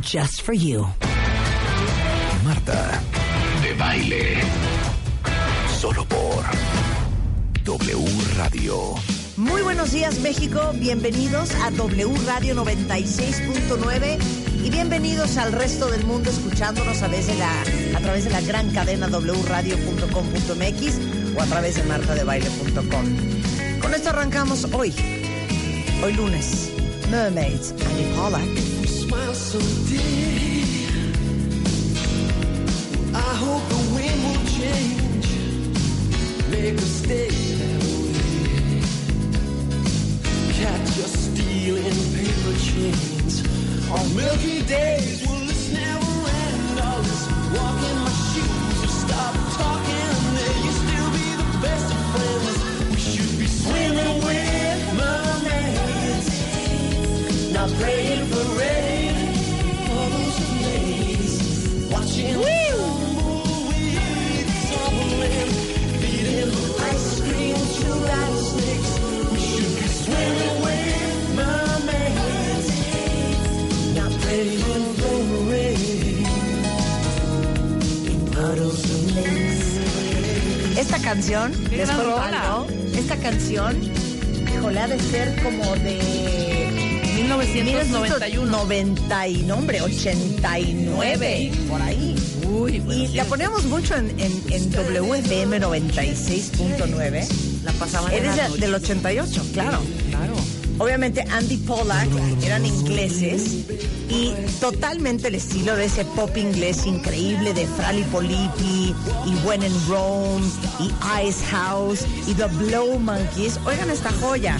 Just for you. Marta de Baile. Solo por W Radio. Muy buenos días México, bienvenidos a W Radio 96.9 y bienvenidos al resto del mundo escuchándonos a, través de la, a través de la gran cadena wradio.com.mx o a través de martadebaile.com. Con esto arrancamos hoy, hoy lunes, Mermaids, Annie Pollack. Smile. I hope the wind will change. Make us stay that way. Catch us stealing paper chains. On milky days, Esta canción, rola. algo, esta canción, híjole, ha de ser como de 1991. 90 y nombre, 89, por ahí. Uy, Y la poníamos mucho en, en, en WFM 96.9. La pasaban Eres la de- del 88, claro. Claro. Obviamente Andy Pollack eran ingleses y totalmente el estilo de ese pop inglés increíble de Frali Politi y When in Rome y Ice House y The Blow Monkeys. Oigan esta joya.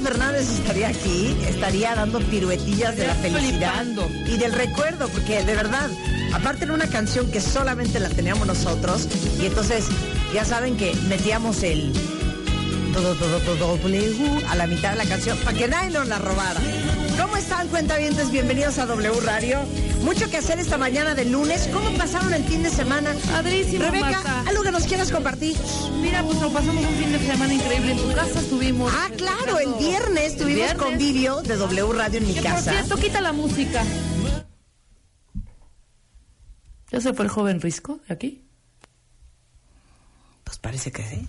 Fernández estaría aquí, estaría dando piruetillas de la felicidad y del recuerdo, porque de verdad, aparte era una canción que solamente la teníamos nosotros, y entonces ya saben que metíamos el todo, todo, todo, W a la mitad de la canción para que nadie nos la robara. ¿Cómo están, cuentavientes? Bienvenidos a W Radio. Mucho que hacer esta mañana de lunes. ¿Cómo pasaron el fin de semana? Padrísimo, Rebeca, Marta. algo que nos quieras compartir. Mira, pues nos pasamos un fin de semana increíble en tu casa. Estuvimos. Ah, claro, el viernes tuvimos viernes. convivio de W Radio en mi Que por casa. cierto, quita la música. ¿Ya se fue el joven Risco de aquí? Pues parece que sí.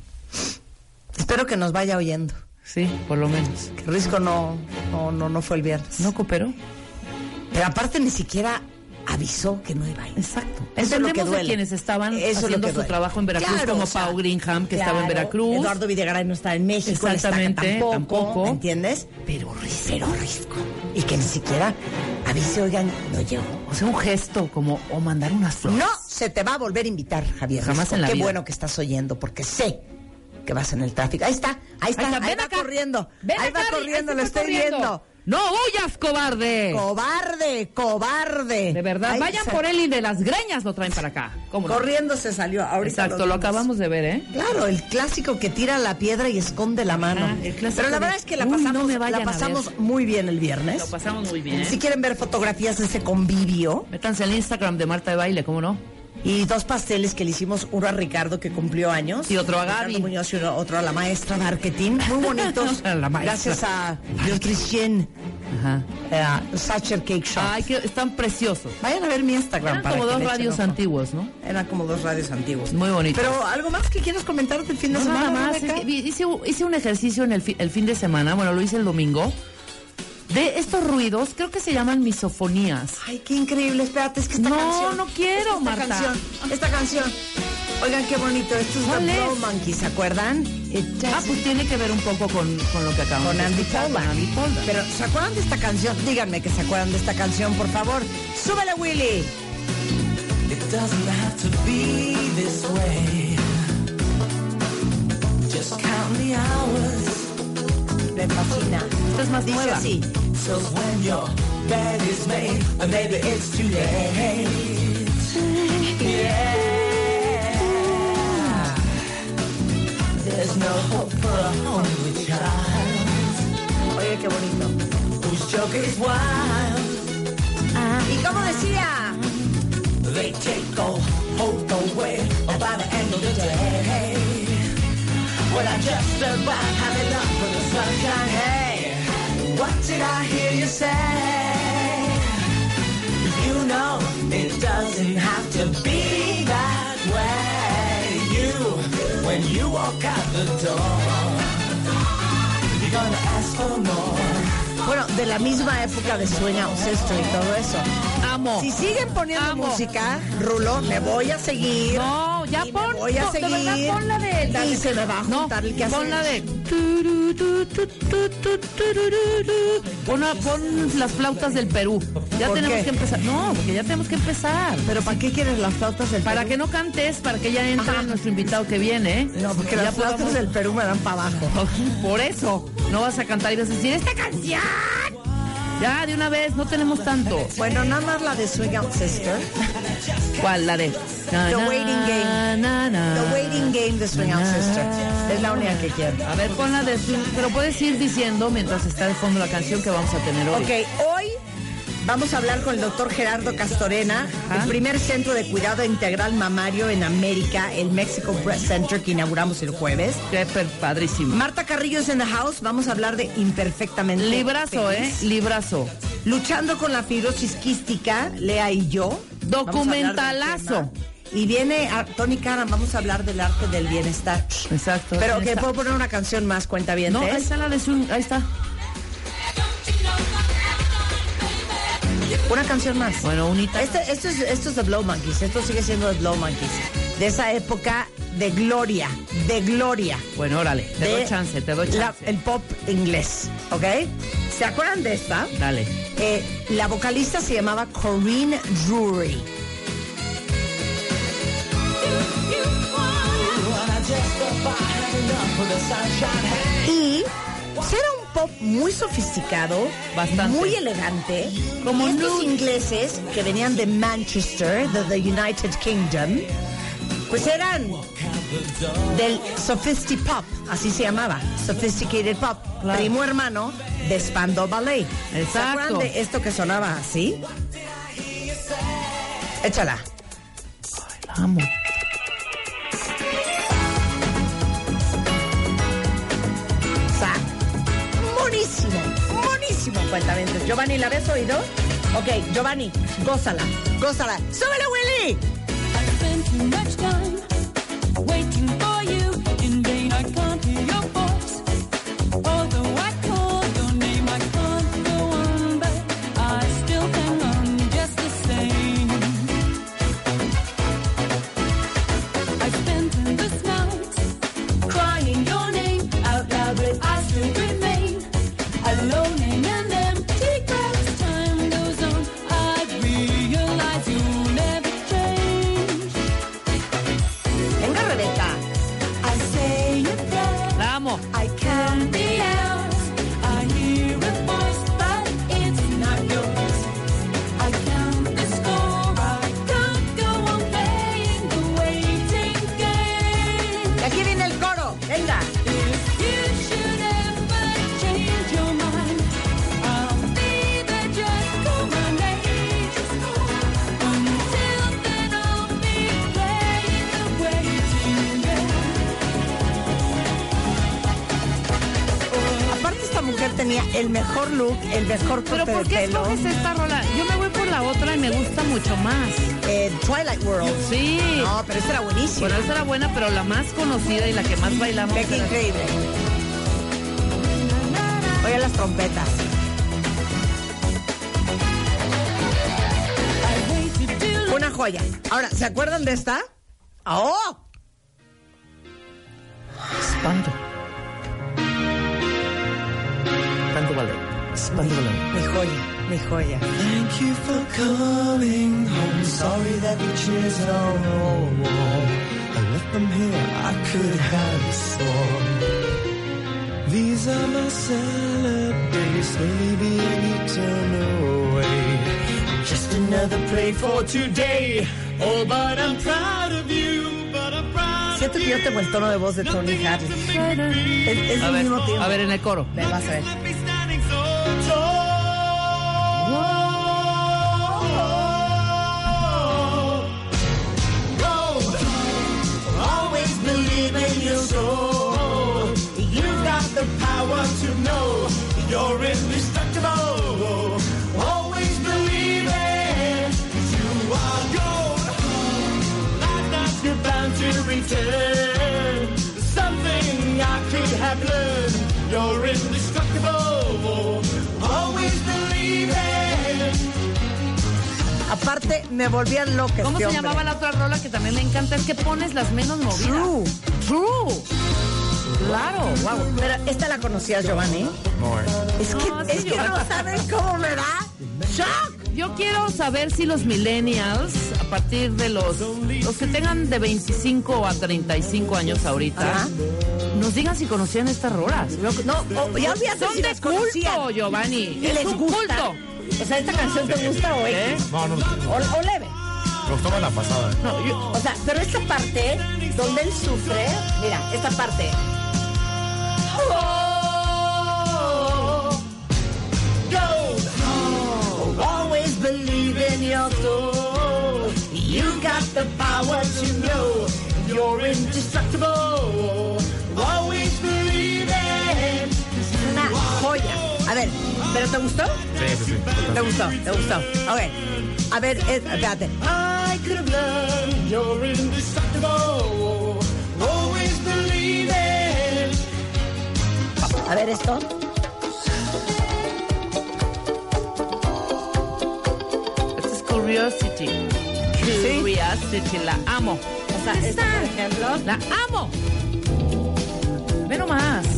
Espero que nos vaya oyendo. Sí, por lo menos. Que Risco no, no, no, no fue el viernes. ¿No cooperó? Pero aparte ni siquiera avisó que no iba a ir. Exacto. Eso es lo que Entendemos duele. a quienes estaban Eso haciendo su trabajo en Veracruz, Claro, como o sea, Pau Greenham, que estaba en Veracruz. Eduardo Videgaray no está en México. Exactamente, tampoco, tampoco. ¿me entiendes? Pero Risco. Pero Risco. Y que ni siquiera avise, oigan, no llegó. O sea, un gesto como, o mandar unas flores. No se te va a volver a invitar, Javier. Jamás Risco. en la Qué vida. bueno que estás oyendo, porque sé que vas en el tráfico. Ahí está, ahí está, ahí, está, ven va acá. corriendo. Ven ahí acá, va corriendo, lo estoy corriendo. viendo. ¡No huyas, cobarde! Cobarde, cobarde. De verdad, Ay, vayan por él y de las greñas lo traen para acá. ¿Cómo no? Corriendo se salió. Ahorita Exacto, lo acabamos de ver, ¿eh? Claro, el clásico que tira la piedra y esconde la mano. Ah, el clásico Pero la verdad es que la "Uy, no pasamos, me vayan la a pasamos ver". muy bien el viernes. Lo pasamos muy bien. Si quieren ver fotografías de ese convivio Métanse al Instagram de Marta de Baile, ¿cómo no? Y dos pasteles que le hicimos, uno a Ricardo que cumplió años Y otro a Gaby. Muñoz y uno- otro a la maestra marketing, muy bonitos. La. Gracias a Nutrition Ajá. Sacher Cake Shop. Ay, que están preciosos. Vayan a ver mi Instagram. Eran para como que dos radios antiguos, ¿no? Eran como dos radios antiguos. Muy bonitos. Pero algo más que quieras comentar del fin de No, semana. nada más. Rebeca? es que hice, hice un ejercicio en el, fi- el fin de semana, bueno, lo hice el domingo, de estos ruidos, creo que se llaman misofonías. Ay, qué increíble. Espérate, es que esta No, canción. no quiero, es que esta Marta. Canción, esta canción. Oigan, qué bonito. Esto es ¿Cuál The? Blow Monkey, ¿se acuerdan? It Ah, doesn't- pues tiene que ver un poco con, con lo que acabamos con de Andy con Andy. Pero, ¿se acuerdan de esta canción? Díganme que se acuerdan de esta canción, por favor. ¡Súbele, Willy! It doesn't have to be this way. Just count the hours. Me fascina. Esta es más Dice nueva. así. So when your bed is made, or maybe it's too late. Yeah. There's no hope for a hungry child Oye, qué bonito. whose joke is wild. Ah. ¿Y cómo decía? They take all hope away oh, by the end of the day. When I just about had enough what did I hear you say? You know it doesn't have to be that way. You, when you walk out the door, you're gonna ask for more. Bueno, de la misma época de Sueña Ancestro y todo eso. Amo. Si siguen poniendo Amo. música, Rulo, me voy a seguir. No, ya pon, voy a de seguir. verdad, pon la de... la Y de- se me va a no, juntar el que hace. pon la de... Pon, pon las flautas del Perú. Ya ¿Por tenemos que empezar. No, porque ya tenemos que empezar. Pero ¿para qué quieres las flautas del Para Perú? que no cantes, para que ya entre nuestro invitado que viene. ¿eh? No, porque las flautas del Perú me dan para abajo. Por eso, no vas a cantar y vas a decir, ¡esta canción! Ya, de una vez, no tenemos tanto. Bueno, nada más la de Swing Out Sister. ¿Cuál? La de... The Waiting Game. Na, na. The Waiting Game de Swing Out Sister. Es la única que quiero. A ver, pon la de... Pero puedes ir diciendo mientras está de fondo la canción que vamos a tener hoy. Ok, hoy vamos a hablar con el doctor Gerardo Castorena, el primer centro de cuidado integral mamario en América, el Mexico Breast Center que inauguramos el jueves. Qué padrísimo. Marta Carrillo es en the house, vamos a hablar de imperfectamente. Librazo, ¿eh? Librazo. Luchando con la fibrosis quística, Lea y yo. Documentalazo. Y viene a, Tony Karam, vamos a hablar del arte del bienestar. Exacto. Pero que puedo poner una canción más, cuenta bien. No, ahí está la de Swing, ahí está. Una canción más. Bueno, unita. Este, esto, es, esto es The Blow Monkeys, esto sigue siendo The Blow Monkeys. De esa época de gloria, de gloria. Bueno, órale, te doy chance, te doy la- chance. el pop inglés, ¿ok? ¿Se acuerdan de esta? Dale. Eh, la vocalista se llamaba Corinne Drury. Y era un pop muy sofisticado, Bastante. muy elegante. Como Nude. ingleses que venían de Manchester, de the United Kingdom, pues eran del Sophisti Pop, así se llamaba, Sophisticated Pop, Claro. primo hermano de Spandau Ballet. ¿Se Exacto. de esto que sonaba así? Échala. La amo. Giovanni, ¿la habías oído? Ok, Giovanni, gózala, gózala. ¡Súbele, Willy! El mejor look, el mejor Pero corte ¿por de qué pelo. escoges esta rola? Yo me voy por la otra y me gusta mucho más. Eh, Twilight World. Sí. No, pero esta era buenísima. Bueno, esa era buena, pero la más conocida y la que más bailamos. Qué increíble. Oye las trompetas. Una joya. Ahora, ¿se acuerdan de esta? ¡Oh! Espanto ballet. Mi joya, mi joya. Thank you for coming home. Sorry that the chairs are the wall. I left them here, I could have a sore. These are my salad days, slowly being eaten away. Just another play for today. Oh, but I'm proud of you, but I'm proud Siento que yo tengo el tono de voz de Tony Harris. Es, es A el ver, mismo tiempo. a ver en el coro. Ve, vas a ver. Soul. You've got the power to know you're indestructible. Always believe it. You are gold. Like that you're bound to return. Aparte, me volvían loca ¿Cómo este se hombre. llamaba la otra rola que también me encanta? Es que pones las menos movidas. True. True. Claro, wow. Pero esta la conocías, Giovanni. Es que, No, es que no saben cómo me da shock. Yo quiero saber si los millennials, a partir de los, los que tengan de 25 a 35 años ahorita, Ajá. nos digan si conocían estas rolas. No, o- ya olvídate Son si de culto, Giovanni. ¿Y es les un gusta? culto. O sea, ¿esta canción te gusta o ¿Eh? X? No, no, no. O, o leve. Me gustó más la pasada. No, yo- O sea, pero esta parte donde él sufre, mira, esta parte. Gold. Always believe in your soul. You got the power to know you're indestructible. Always believe it. Una joya. A ver, ¿pero te gustó? Sí, sí, sí. Te gustó, te gustó. Ok. A ver, eh, espérate. I could have learned you're indestructible. Always believe it. A ver esto. Esta es Curiosity. Curiosity, la amo. O sea, esta, por ejemplo. La amo. Ve nomás.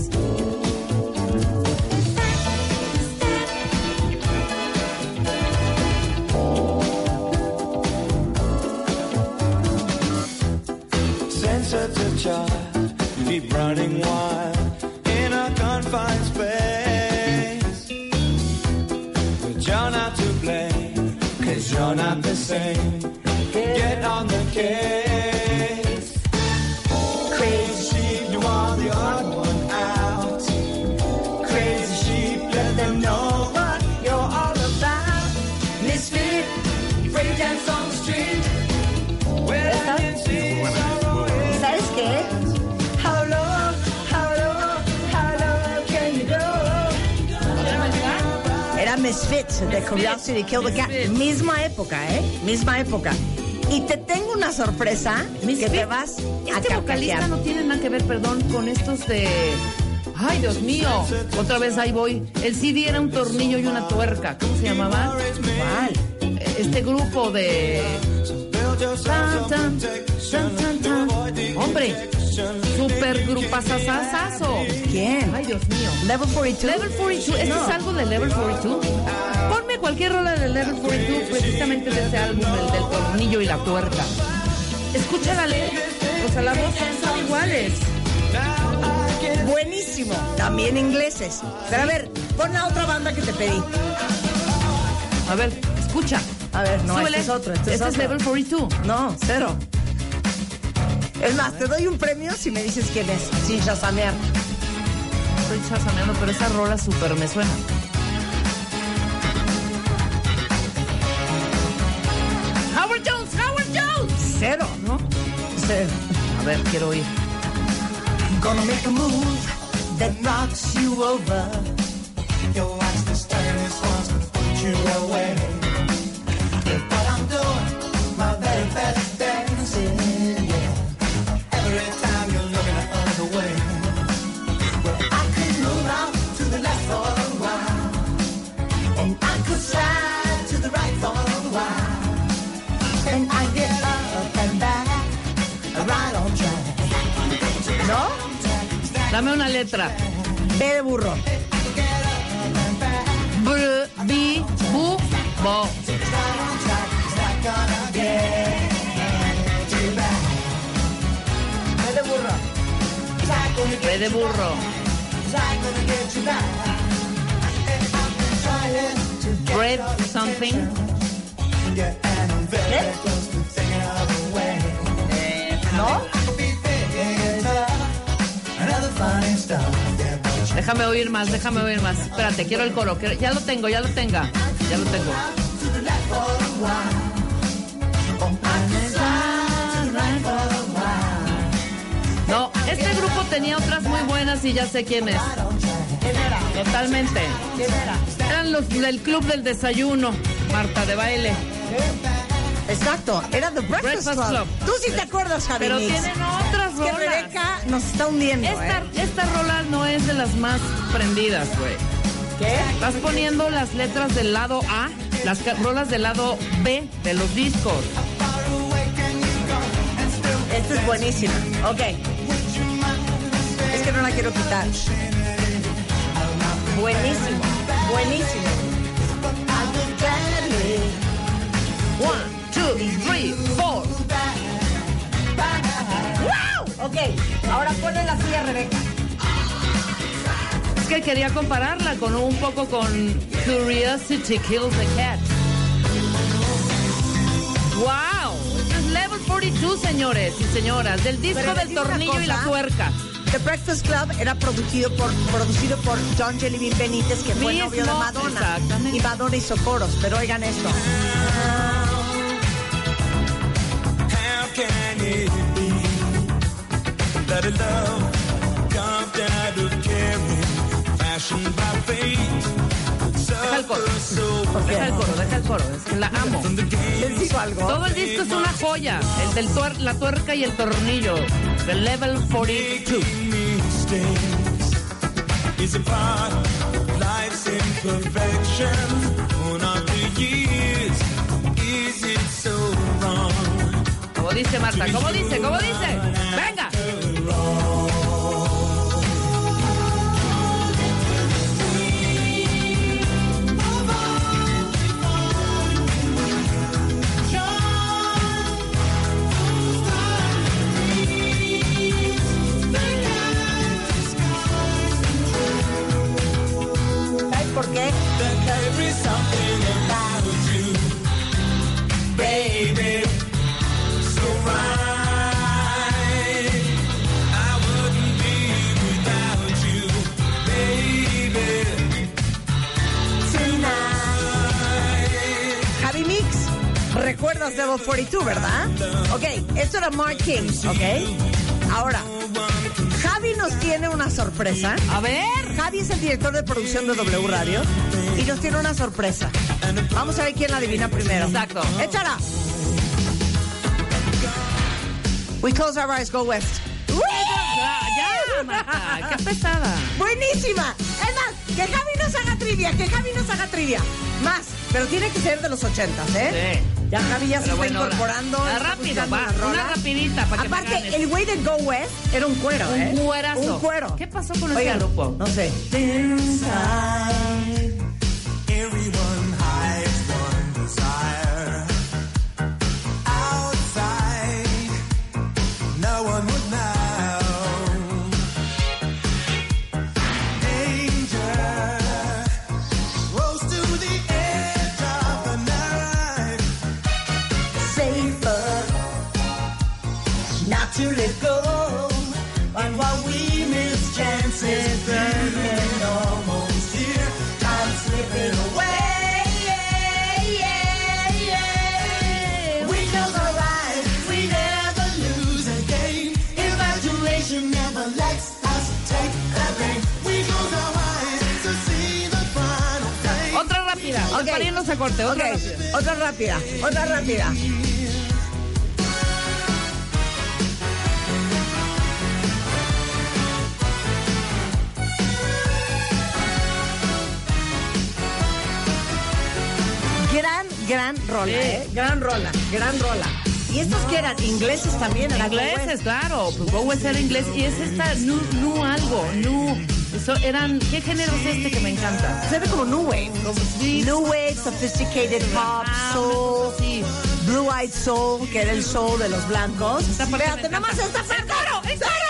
Child, keep running wild in a confined space. But you're not to blame, cause you're not the same. Get on the case. De Curiosity Kill the Cat. Misma época, ¿eh? Misma época. Y te tengo una sorpresa que te vas a Este vocalista no tiene nada que ver, perdón, con estos de... Ay, Dios mío. Otra vez ahí voy. El CD era un tornillo y una tuerca. ¿Cómo se llamaba? ¿Cuál? Este grupo de... Tan, tan, tan, tan, tan. Hombre, super grupazazazazo. ¿Quién? Ay, Dios mío. Level 42. Level 42, ¿este es algo de Level 42? Ponme cualquier rola de Level 42, precisamente de ese álbum, el del tornillo y la tuerca. Escucha la letra, o sea, la voz son iguales. Buenísimo. También ingleses. Pero a ver, pon la otra banda que te pedí. A ver, escucha. A ver, no, este es otro. Este, Este es, es. Level 42. No, cero. Es más, te doy un premio si me dices quién es, sin chasamear. Estoy chasameando, pero esa rola súper me suena. Howard Jones, Howard Jones. Cero. ¿No? Cero. A ver, quiero oír. Gonna make a move that knocks you over. Watch this Dame una letra. B de burro. Br, bi, bu, bo. B de burro. B de burro. Bread something. ¿No? Déjame oír más, déjame oír más. Espérate, quiero el coro. quiero- Ya lo tengo, ya lo tenga. Ya lo tengo. No, este grupo tenía otras muy buenas y ya sé quién es. Totalmente. Eran los del club del desayuno, Marta de baile. Exacto, era The Breakfast, Breakfast Club. Club. Tú sí te acuerdas, Javi Pero tienen otras Es que. Rebeca nos está hundiendo, Esta, ¿eh? esta rola no es de las más prendidas, güey. ¿Qué? Estás poniendo las letras del lado A, las rolas del lado B de los discos. Esta es buenísima. Ok. Es que no la quiero quitar. Buenísimo. Buenísimo. One, two, three, four. Ok. Ahora ponle la silla, Rebeca. Es que quería compararla con un poco con Curiosity Kills the Cat. ¡Wow! Esto es Level 42, señores y señoras, del disco Pero del tornillo y la tuerca. The Breakfast Club era producido por, producido por John Jellybean Benítez, que fue Mismo, novio de Madonna. Y Madonna hizo coros, pero oigan esto. How can it be that a love carved out of caring, fashioned by fate, Deja el coro. Deja el coro, deja el coro. Es que la amo. Les digo algo. Todo el disco es una joya. El del tuer- la tuerca y el tornillo. The Level 42. mistakes is a part of life's imperfection. Years, is it so wrong? Dice Marta, como dice, como dice. Venga. ¿Sabes ¿verdad? Ok, esto era Mark King, ¿ok? Ahora, Javi nos tiene una sorpresa. A ver. Javi es el director de producción de W Radio y nos tiene una sorpresa. Vamos a ver quién la adivina primero. Exacto. Échala. We close our eyes, go west. ¡Woo! Ya, Marta. Qué pesada. Buenísima. Es más, que Javi nos haga trivia, que Javi nos haga trivia. Más, pero tiene que ser de los ochentas, ¿eh? Sí. Ya Javi ya se está bueno, incorporando. está rápido, va, la una rapidita para que Aparte, ganes. el güey de Go West era un cuero, ¿eh? Un cuerazo. Un cuero. ¿Qué pasó con ese Oigan, grupo? No sé. Inside, everyone Ok. Para irnos a corte, otra rápida. Otra rápida, otra rápida. Gran, gran rola, Sí. ¿eh? Gran rola, gran rola. ¿Y estos que eran? ¿Ingleses también? ¿Eran Ingleses, claro. Pues Bowie era inglés. Y es esta nu, nu algo, nu. Eso eran, ¿qué género es este que me encanta? Se ve como New Wave. New Wave, Sophisticated Pop, Ah, Soul, Sí. Blue Eyed Soul, que era el soul de los blancos. Esta parte nada más encanta. esta parte. ¡El coro, el coro!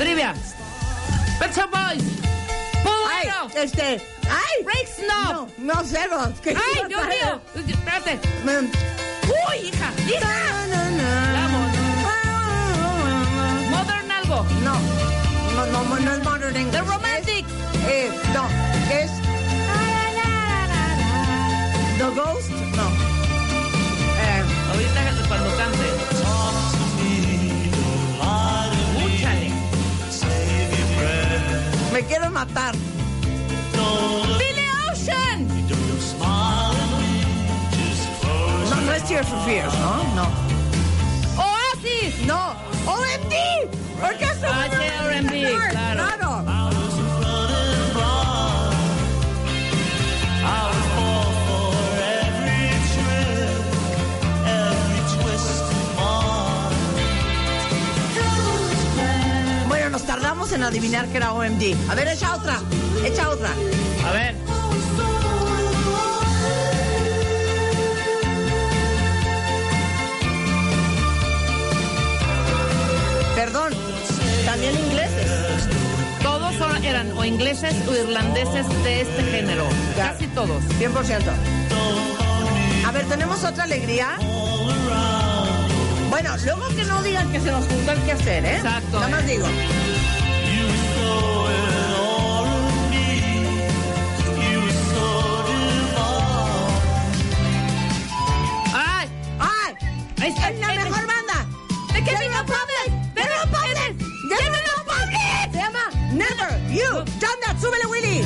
Trivia. Pet Shop Boys. Ay, este. ¡Ay! Break Snob. No, no, cero. ¿Qué Ay, Dios mío. Espérate. Mm. Uy, hija, hija. Vamos. Modern algo. No, no, no, no es Modern English. The Romantic. Es, eh, no, es The Ghost. Me quiero matar. Billy Ocean. No, no es Tears for Fears, ¿no? No. Oasis. No. OMD. Orquesta Ah, sí, claro. Claro. Adivinar que era OMD. A ver, echa otra. Echa otra. A ver. Perdón. También ingleses. Todos son- eran o ingleses o irlandeses de este género. Claro. Casi todos. 100%. A ver, ¿tenemos otra alegría? Bueno, luego que no digan que se nos juntó el que hacer, ¿eh? Exacto, Nada más ¿eh? digo. ¡Es la mejor banda! ¡De qué ¡Never vino Public! ¡De ¡Never Public! ¡Never Public! Se llama Never You Done That. ¡Súbele, Willy!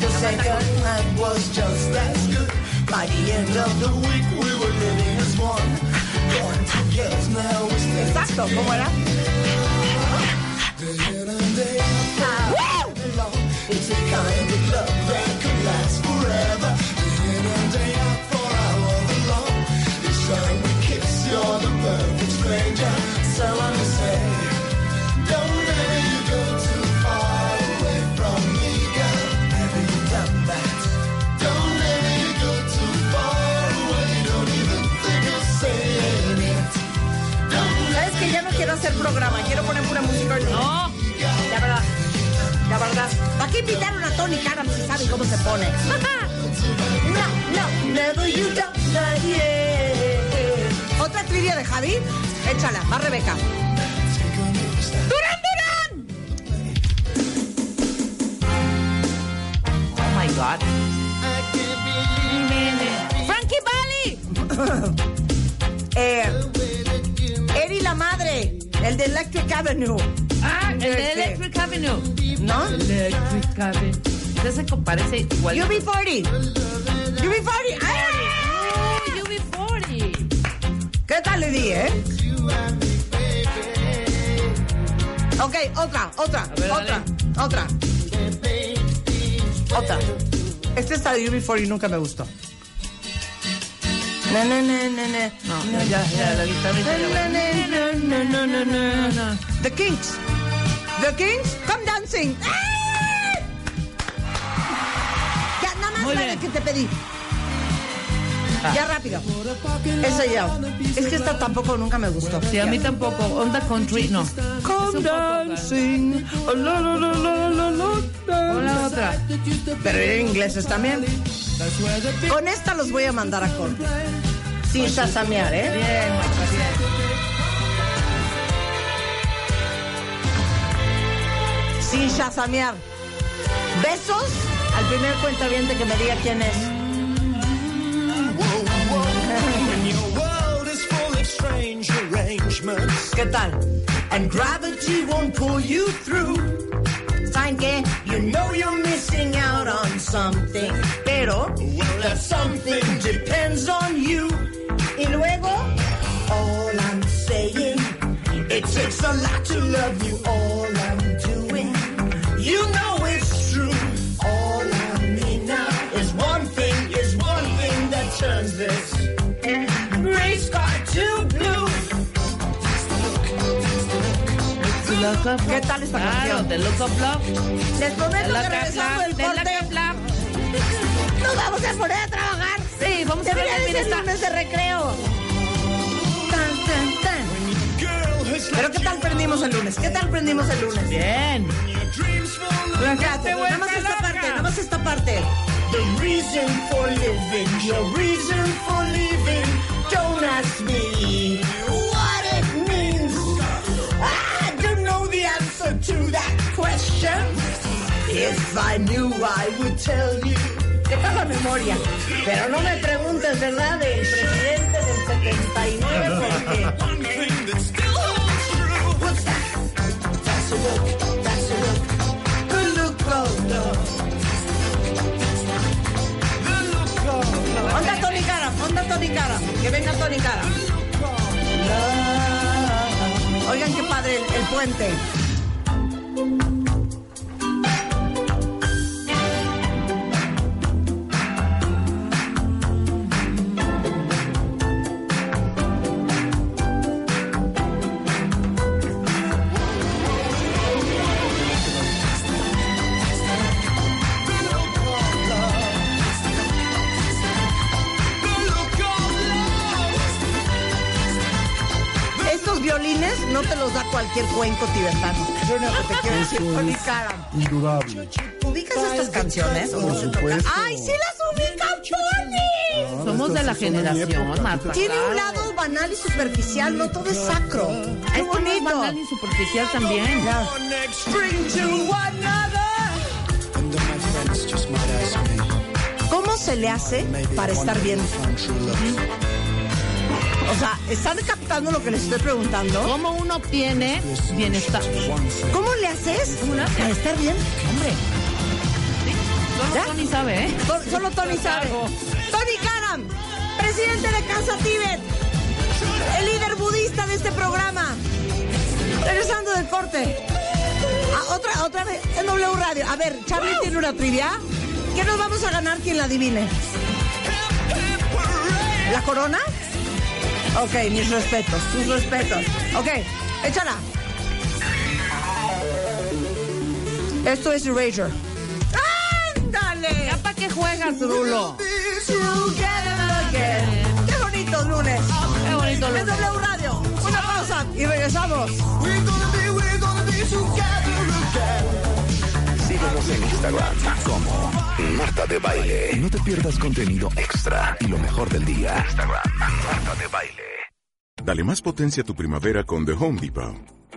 The second night was just as good. By the end of the week, we were living as one. Going to girls now we Exacto, ¿cómo era? day and day. It's a kind programa? Quiero poner pura música. hoy. No. La verdad. La verdad. ¿Para qué invitaron a Tony Karam si saben cómo se pone? no, no, never you done that, yeah. ¿Otra trivia de Javi? Échala, va Rebeca. ¡Durán, Durán! Oh my God. Frankie Valli. Eh, el de Electric Avenue. Ah, el de. Electric Avenue. ¿No? Electric Avenue. Que parece igual. UB40. UB40. ¡Ah! Oh, UB40. ¿Qué tal le di, eh? Ok, otra, otra, ver, otra, otra. Otra. Esta está de UB40 nunca me gustó. Na, na, na, na, na. No, ya, ya, la guitarrita ya va. na, na, na, na, na, na. The Kings. The Kings, come dancing. ¡Ah! Ya, nada más la que te pedí. Ya rápido. Esa ya. Es que esta tampoco nunca me gustó. Sí, a mí tampoco. Onda country, no. Come dancing. Oh, la, la, la, la, la, la. O la otra. Pero en ingleses también. Con esta los voy a mandar a corte. Sin sasamear, ¿eh? Bien, Marta, bien. sin chasamear. Besos al primer cuentaviente que me diga quién es. ¿Qué tal? And gravity won't pull you through. You know you're missing out on something. Pero, Well, that something depends on you. y luego, All I'm saying, it takes a lot to love you. All I'm doing, Of ¿qué tal esta Claro, canción? The Look of Love. Les prometo The que Love. del corte nos vamos a poner a trabajar. Sí, vamos a ver de también está. lunes de recreo. Tan, tan, tan. Pero ¿qué tal prendimos el lunes? ¿Qué tal prendimos el lunes? Bien. Fíjate, nada más esta parte, nada más esta parte. The reason for living, your reason for living. Don't ask me If I knew, I would tell you. Te memoria. Pero no me preguntes, ¿verdad? Del presidente del 79, porque. What's that? That's a look. That's a look. Look. Onda Tony Cara, onda Tony Cara. Que venga Tony Cara. Oigan qué padre el, el puente. Indudable. ¿Ubicas estas canciones? no? ¡Ay, sí las ubica Tony! Somos de la generación, Marta. Tiene un lado banal y superficial, no todo es sacro. ¡Qué Esto no es bonito! banal ni superficial también. ¿Cómo se le hace para estar bien? O sea, ¿están captando lo que les estoy preguntando? ¿Cómo uno obtiene bienestar? ¿Cómo le haces para estar bien? Hombre, Solo ¿Ya? Tony sabe, ¿eh? solo- solo Tony sabe. Tony Karam, presidente de Casa Tíbet, el líder budista de este programa. Regresando del corte. Ah, otra, otra vez, en W Radio. A ver, Charlie tiene una trivia. ¿Qué nos vamos a ganar quien la adivine? ¿La corona? Ok, mis respetos, tus respetos. Ok, échala. Esto es Erasure. ¡Ándale! ¿Ya para qué juegas, Rulo? ¡Qué bonito lunes! Qué bonito Es lunes. W Radio. Una pausa y regresamos. We're gonna be, we're gonna be together again. Síguenos en Instagram como Marta de Baile. No te pierdas contenido extra y lo mejor del día. Instagram, Marta de Baile. Dale más potencia a tu primavera con The Home Depot.